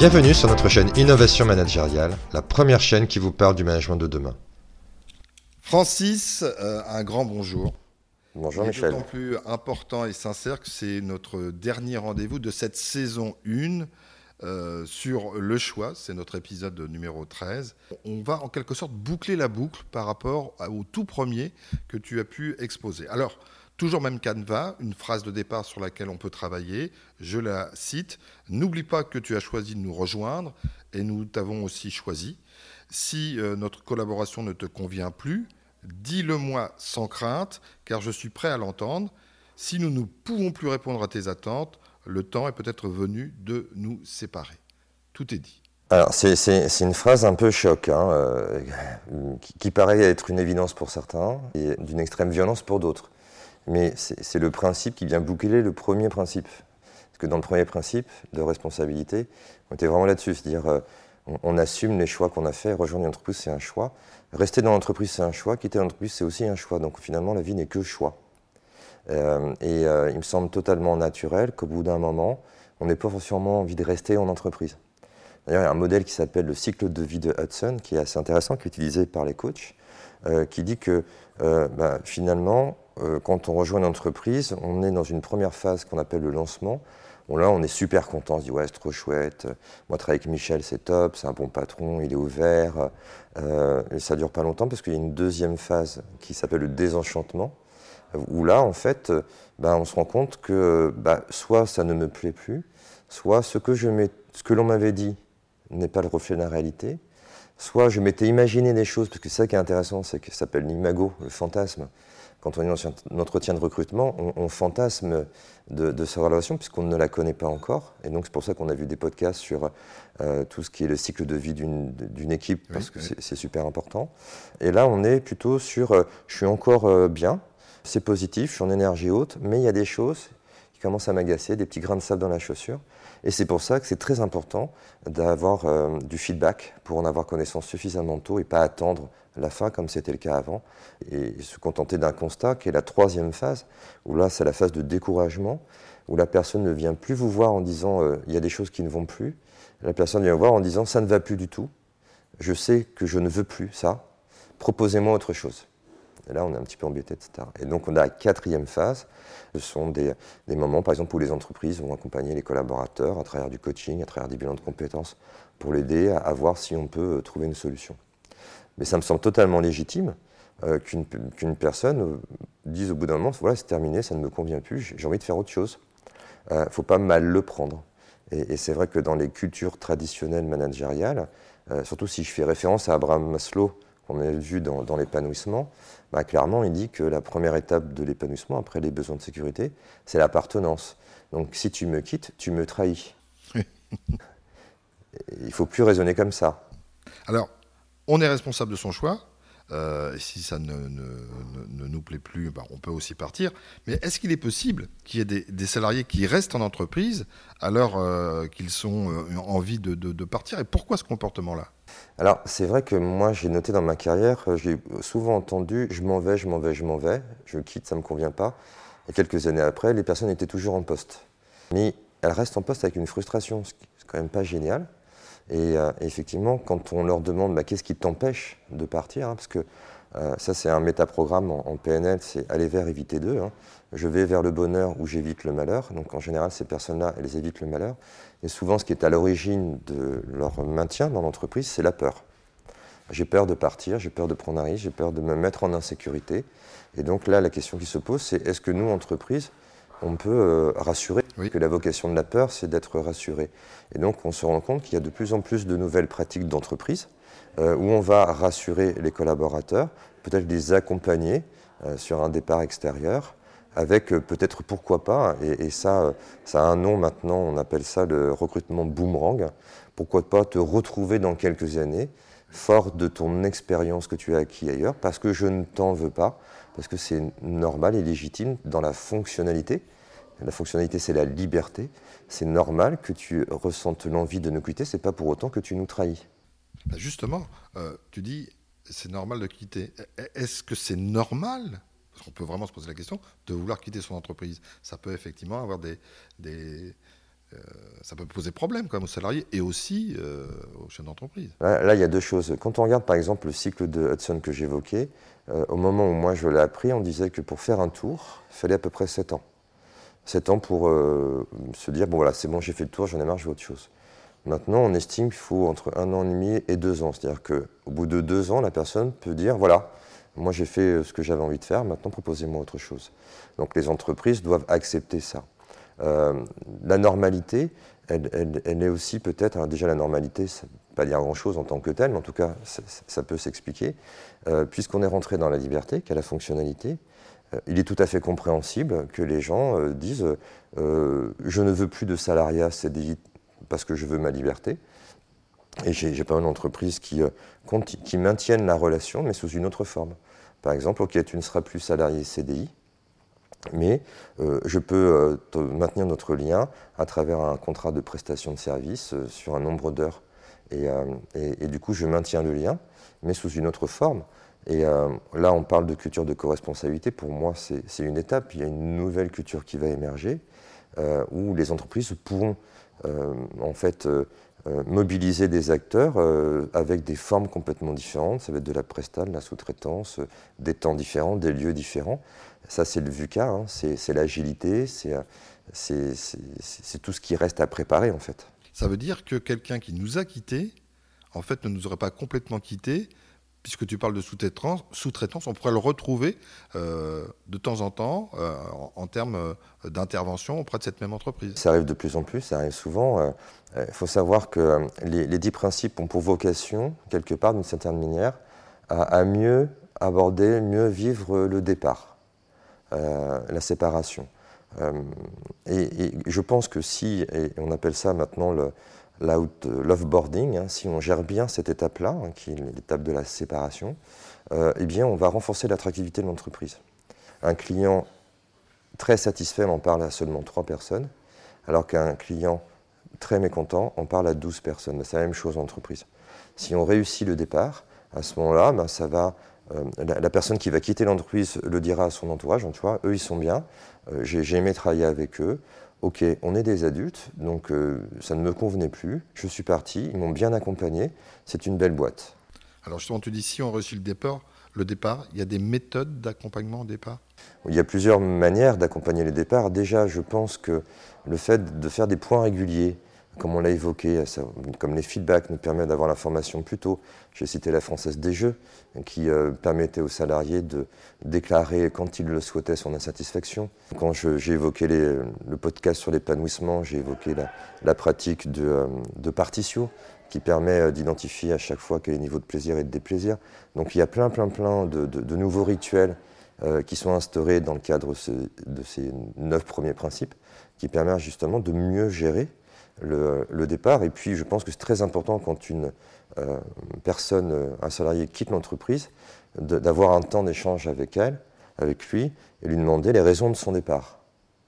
Bienvenue sur notre chaîne Innovation Managériale, la première chaîne qui vous parle du management de demain. Francis, euh, un grand bonjour. Bonjour Michel. d'autant plus important et sincère que c'est notre dernier rendez-vous de cette saison 1 euh, sur le choix. C'est notre épisode numéro 13. On va en quelque sorte boucler la boucle par rapport à- au tout premier que tu as pu exposer. Alors, toujours même canevas, une phrase de départ sur laquelle on peut travailler. Je la cite. N'oublie pas que tu as choisi de nous rejoindre et nous t'avons aussi choisi. Si euh, notre collaboration ne te convient plus, dis-le-moi sans crainte, car je suis prêt à l'entendre. Si nous ne pouvons plus répondre à tes attentes, le temps est peut-être venu de nous séparer. Tout est dit. Alors, c'est- une phrase un peu choc, hein, euh, qui, qui paraît être une évidence pour certains et d'une extrême violence pour d'autres. Mais c'est le principe qui vient boucler le premier principe. Parce que dans le premier principe de responsabilité, on était vraiment là-dessus. C'est-à-dire, euh, on, assume les choix qu'on a fait. Rejoindre une entreprise, c'est un choix. Rester dans l'entreprise, c'est un choix. Quitter l'entreprise, c'est aussi un choix. Donc finalement, la vie n'est que choix. Euh, et euh, il me semble totalement naturel qu'au bout d'un moment, on n'ait pas forcément envie de rester en entreprise. D'ailleurs, il y a un modèle qui s'appelle le cycle de vie de Hudson, qui est assez intéressant, qui est utilisé par les coachs, qui dit que bah, finalement, quand on rejoint une entreprise, on est dans une première phase qu'on appelle le lancement. Là, on est super content, on se dit ouais, c'est trop chouette. Moi, travailler avec Michel, c'est top, c'est un bon patron, il est ouvert. Euh, et ça dure pas longtemps parce qu'il y a une deuxième phase qui s'appelle le désenchantement, où là, en fait, euh, bah, on se rend compte que bah, soit ça ne me plaît plus, soit ce que, que l'on m'avait dit n'est pas le reflet de la réalité, soit je m'étais imaginé des choses, parce que c'est ça qui est intéressant, c'est que ça s'appelle l'imago, le fantasme. Quand on est dans un entretien de recrutement, on, on fantasme de, de sa relation puisqu'on ne la connaît pas encore. Et donc c'est pour ça qu'on a vu des podcasts sur euh, tout ce qui est le cycle de vie d'une équipe, parce que oui. c'est super important. Et là, on est plutôt sur euh, je suis encore euh, bien, c'est positif, je suis en énergie haute, mais il y a des choses qui commencent à m'agacer, des petits grains de sable dans la chaussure. Et c'est pour ça que c'est très important d'avoir euh, du feedback pour en avoir connaissance suffisamment tôt et pas attendre la fin comme c'était le cas avant et se contenter d'un constat qui est la troisième phase où là c'est la phase de découragement où la personne ne vient plus vous voir en disant euh, il y a des choses qui ne vont plus. La personne vient vous voir en disant ça ne va plus du tout. Je sais que je ne veux plus ça. Proposez-moi autre chose et là, on est un petit peu embêté, etc. Et donc, on a la quatrième phase. Ce sont des, moments, par exemple, où les entreprises vont accompagner les collaborateurs à travers du coaching, à travers des bilans de compétences, pour l'aider à, voir si on peut euh, trouver une solution. Mais ça me semble totalement légitime euh, qu'une personne euh, dise au bout d'un moment, voilà, c'est terminé, ça ne me convient plus, j'ai envie de faire autre chose. Il ne faut pas mal le prendre. Et, c'est vrai que dans les cultures traditionnelles managériales, surtout si je fais référence à Abraham Maslow, qu'on a vu dans, dans l'épanouissement, bah, clairement, il dit que la première étape de l'épanouissement, après les besoins de sécurité, c'est l'appartenance. Donc si tu me quittes, tu me trahis. Il faut plus raisonner comme ça. Alors, on est responsable de son choix. Euh, et si ça ne, ne- ne- ne nous plaît plus, bah, on peut aussi partir. Mais est-ce qu'il est possible qu'il y ait des, des salariés qui restent en entreprise alors euh, qu'ils ont euh, envie de, de- de partir? Et pourquoi ce comportement-là? Alors, c'est vrai que moi, j'ai noté dans ma carrière, euh, j'ai souvent entendu je m'en vais, je m'en vais, je m'en vais, je quitte, ça ne me convient pas. Et quelques années après, les personnes étaient toujours en poste. Mais elles restent en poste avec une frustration, ce qui n'est quand même pas génial. Et euh, effectivement, quand on leur demande bah, qu'est-ce qui t'empêche de partir, hein, parce que euh, ça, c'est un métaprogramme en, PNL, c'est aller vers, éviter d'eux. hein. Je vais vers le bonheur ou j'évite le malheur. Donc en général, ces personnes-là, elles évitent le malheur. Et souvent, ce qui est à l'origine de leur maintien dans l'entreprise, c'est la peur. J'ai peur de partir, j'ai peur de prendre un risque, j'ai peur de me mettre en insécurité. Et donc là, la question qui se pose, c'est est-ce que nous, entreprise, on peut euh, rassurer Oui. Que la vocation de la peur, c'est d'être rassuré. Et donc, on se rend compte qu'il y a de plus en plus de nouvelles pratiques d'entreprise euh, où on va rassurer les collaborateurs, peut-être les accompagner euh, sur un départ extérieur, avec euh, peut-être pourquoi pas, et, et ça, ça a un nom maintenant, on appelle ça le recrutement boomerang, pourquoi pas te retrouver dans quelques années, fort de ton expérience que tu as acquis ailleurs, parce que je ne t'en veux pas, parce que c'est normal et légitime dans la fonctionnalité. La fonctionnalité, c'est la liberté. C'est normal que tu ressentes l'envie de nous quitter, c'est pas pour autant que tu nous trahis. Bah, Justement, euh, tu dis c'est normal de quitter. E- Est-ce que c'est normal? Parce qu'on peut vraiment se poser la question de vouloir quitter son entreprise. Ça peut effectivement avoir des, des, ça peut poser problème quand même aux salariés et aussi aux chaînes d'entreprise. Là, il y a deux choses. Quand on regarde par exemple le cycle de Hudson que j'évoquais, au moment où moi je l'ai appris, on disait que pour faire un tour, il fallait à peu près 7 ans. 7 ans pour se dire, bon voilà, c'est bon, j'ai fait le tour, j'en ai marre, je veux autre chose. Maintenant, on estime qu'il faut entre un an et demi et deux ans. C'est-à-dire qu'au bout de deux ans, la personne peut dire, voilà, moi, j'ai fait euh, ce que j'avais envie de faire, maintenant proposez-moi autre chose. Donc les entreprises doivent accepter ça. Euh, la normalité, elle, est aussi peut-être, déjà la normalité, ça ne pas dire grand-chose en tant que telle, mais en tout cas, ça, peut s'expliquer. Euh, puisqu'on est rentré dans la liberté, qui a la fonctionnalité, il est tout à fait compréhensible que les gens disent je ne veux plus de salariat CDI parce que je veux ma liberté. Et j'ai pas mal d'entreprises qui, euh, qui maintiennent la relation, mais sous une autre forme. Par exemple, ok, tu ne seras plus salarié CDI, mais euh, je peux euh, maintenir notre lien à travers un contrat de prestation de service sur un nombre d'heures. Et, du coup, je maintiens le lien, mais sous une autre forme. Et là, on parle de culture de co-responsabilité. Pour moi, c'est une étape. Il y a une nouvelle culture qui va émerger, où les entreprises pourront en fait euh, mobiliser des acteurs euh, avec des formes complètement différentes. Ça va être de la presta, de la sous-traitance, euh, des temps différents, des lieux différents. Ça, c'est le VUCA, hein. c'est l'agilité, c'est tout ce qui reste à préparer en fait. Ça veut dire que quelqu'un qui nous a quittés, en fait, ne nous aurait pas complètement quittés puisque tu parles de sous-traitance, on pourrait le retrouver euh, de temps en temps euh, en, termes euh, d'intervention auprès de cette même entreprise. Ça arrive de plus en plus, ça arrive souvent. Il faut savoir que les, dix principes ont pour vocation, quelque part, d'une certaine manière, à, mieux aborder, mieux vivre le départ, la séparation. Et, je pense que si, et on appelle ça maintenant le, l'offboarding, hein, si on gère bien cette étape-là, hein, qui est l'étape de la séparation, euh, eh bien, on va renforcer l'attractivité de l'entreprise. Un client très satisfait en parle à seulement 3 personnes, alors qu'un client très mécontent en parle à 12 personnes. C'est la même chose en entreprise. Si on réussit le départ, à ce moment-là, ben, ça va, euh, la, personne qui va quitter l'entreprise le dira à son entourage, tu vois, eux ils sont bien, euh, j'ai aimé travailler avec eux, ok, on est des adultes, donc euh, ça ne me convenait plus, je suis parti, ils m'ont bien accompagné, c'est une belle boîte. Alors justement, tu dis si on réussit le départ, le départ, il y a des méthodes d'accompagnement au départ? Il y a plusieurs manières d'accompagner les départs. Déjà, je pense que le fait de faire des points réguliers, comme on l'a évoqué, comme les feedbacks nous permettent d'avoir l'information plus tôt. J'ai cité la Française des Jeux, qui euh, permettait aux salariés de déclarer quand ils le souhaitaient son insatisfaction. Quand j'ai évoqué le podcast sur l'épanouissement, j'ai évoqué la, pratique de, euh, qui permet euh, d'identifier à chaque fois quel est le niveau de plaisir et de déplaisir. Donc il y a plein, plein, plein de, nouveaux rituels qui sont instaurés dans le cadre de ces neuf premiers principes, qui permettent justement de mieux gérer le, départ. Et puis, je pense que c'est très important quand une euh, personne, euh, un salarié quitte l'entreprise, d'avoir un temps d'échange avec elle, avec lui, et lui demander les raisons de son départ.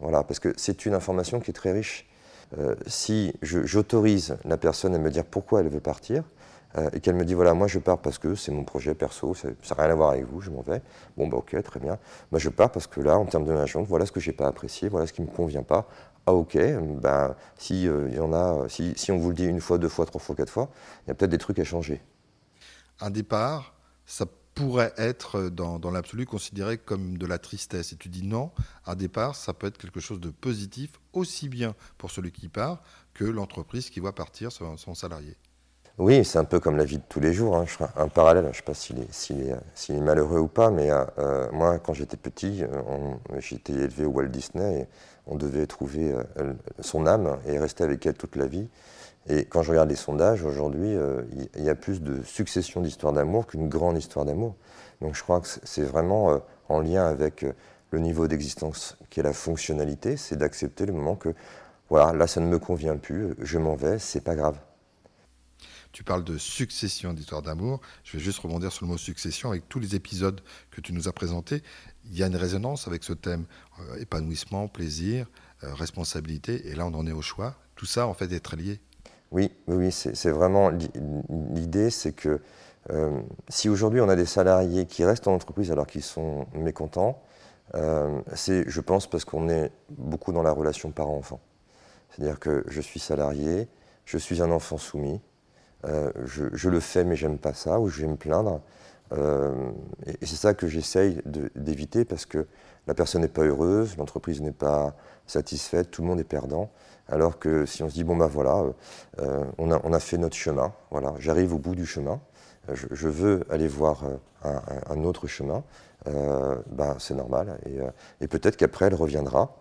Voilà, parce que c'est une information qui est très riche. Euh, si j'autorise la personne à me dire pourquoi elle veut partir, et qu'elle me dit voilà, moi je pars parce que c'est mon projet perso, ça n'a rien à voir avec vous, je m'en vais. Bon, bah ok, très bien. Moi je pars parce que là, en termes de management, voilà ce que j'ai pas apprécié, voilà ce qui me convient pas ah ok, ben, si, euh, y en a, si, si, on vous le dit une fois, deux fois, trois fois, quatre fois, il y a peut-être des trucs à changer. Un départ, ça pourrait être euh, dans, dans l'absolu considéré comme de la tristesse. Et tu dis non, un départ, ça peut être quelque chose de positif, aussi bien pour celui qui part que l'entreprise qui voit partir son salarié. Oui, c'est un peu comme la vie de tous les jours. Hein. Un parallèle, je ne sais pas s'il est, malheureux ou pas, mais euh, moi, quand j'étais petit, j'étais élevé au Walt Disney et on devait trouver euh, son âme et rester avec elle toute la vie. Et quand je regarde les sondages, aujourd'hui, euh, il y a plus de succession d'histoires d'amour qu'une grande histoire d'amour. Donc je crois que c'est vraiment euh, en lien avec le niveau d'existence qui est la fonctionnalité, c'est d'accepter le moment que, voilà, là ça ne me convient plus, je m'en vais, c'est pas grave. Tu parles de succession d'histoires d'amour. Je vais juste rebondir sur le mot succession avec tous les épisodes que tu nous as présentés il y a une résonance avec ce thème euh, épanouissement, plaisir, euh, responsabilité, et là on en est au choix. Tout ça en fait est très lié. Oui, oui, c'est vraiment l'idée, c'est que euh, si aujourd'hui on a des salariés qui restent en entreprise alors qu'ils sont mécontents, c'est, je pense, parce qu'on est beaucoup dans la relation parent-enfant. C'est-à-dire que je suis salarié, je suis un enfant soumis, euh, je, le fais mais j'aime pas ça, ou je vais me plaindre. Euh, et, c'est ça que j'essaye d'éviter parce que la personne n'est pas heureuse, l'entreprise n'est pas satisfaite, tout le monde est perdant. Alors que si on se dit, bon ben voilà, euh, on, a, fait notre chemin, voilà, j'arrive au bout du chemin, je, veux aller voir un, autre chemin, ben, c'est normal. Et, peut-être qu'après, elle reviendra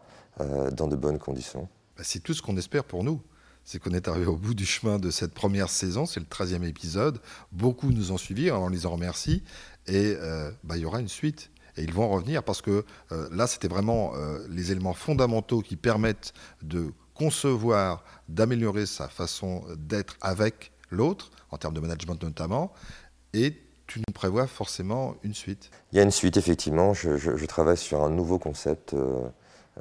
dans de bonnes conditions. Bah, c'est tout ce qu'on espère pour nous c'est qu'on est arrivé au bout du chemin de cette première saison, c'est le 13e épisode. Beaucoup nous ont suivis, on les en remercie. Et euh, bah, il y aura une suite. Et ils vont revenir parce que euh, là, c'était vraiment euh, les éléments fondamentaux qui permettent de concevoir, d'améliorer sa façon d'être avec l'autre, en termes de management notamment. Et tu nous prévois forcément une suite. Il y a une suite, effectivement. Je, travaille sur un nouveau concept.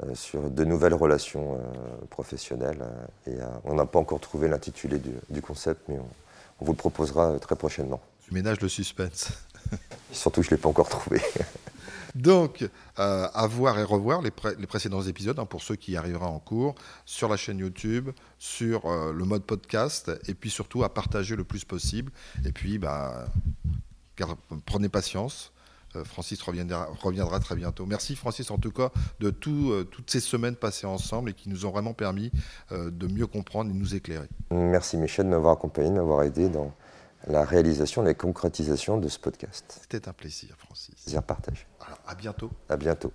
Euh, sur de nouvelles relations euh, professionnelles. Euh, et on n'a pas encore trouvé l'intitulé du, concept, mais on, vous le proposera très prochainement. Tu ménages le suspense. Surtout, je ne l'ai pas encore trouvé. Donc, à voir et revoir les, précédents épisodes hein, pour ceux qui arriveront en cours sur la chaîne YouTube, sur le mode podcast, et puis surtout à partager le plus possible. Et puis, bah, prenez patience. Euh, Francis reviendra, reviendra, très bientôt. Merci Francis en tout cas de euh, toutes ces semaines passées ensemble et qui nous ont vraiment permis euh, de mieux comprendre et nous éclairer. Merci Michel de m'avoir accompagné, de m'avoir aidé dans la réalisation, la concrétisation de ce podcast. C'était un plaisir Francis. Plaisir partage. Alors, à bientôt. À bientôt.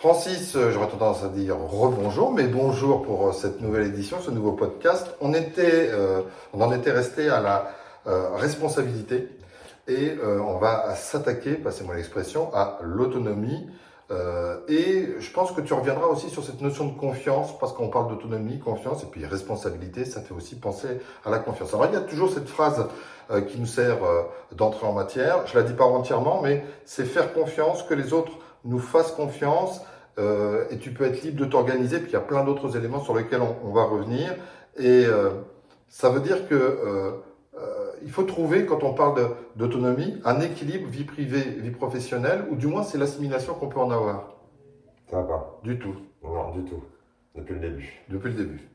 Francis, j'aurais tendance à dire rebonjour, mais bonjour pour cette nouvelle édition, ce nouveau podcast. On, était, on en était resté à la euh, responsabilité et euh, on va s'attaquer, passez-moi l'expression, à l'autonomie. Euh, et je pense que tu reviendras aussi sur cette notion de confiance, parce qu'on parle d'autonomie, confiance, et puis responsabilité, ça fait aussi penser à la confiance. Alors il y a toujours cette phrase qui nous sert d'entrée en matière, je la dis pas entièrement, mais c'est faire confiance, que les autres nous fassent confiance, et tu peux être libre de t'organiser, puis il y a plein d'autres éléments sur lesquels on, on va revenir. Et ça veut dire que il faut trouver, quand on parle d'autonomie, un équilibre vie privée, vie professionnelle, ou du moins c'est l'assimilation qu'on peut en avoir. Ça va pas. Du tout. Non, du tout. Depuis le début. Depuis le début.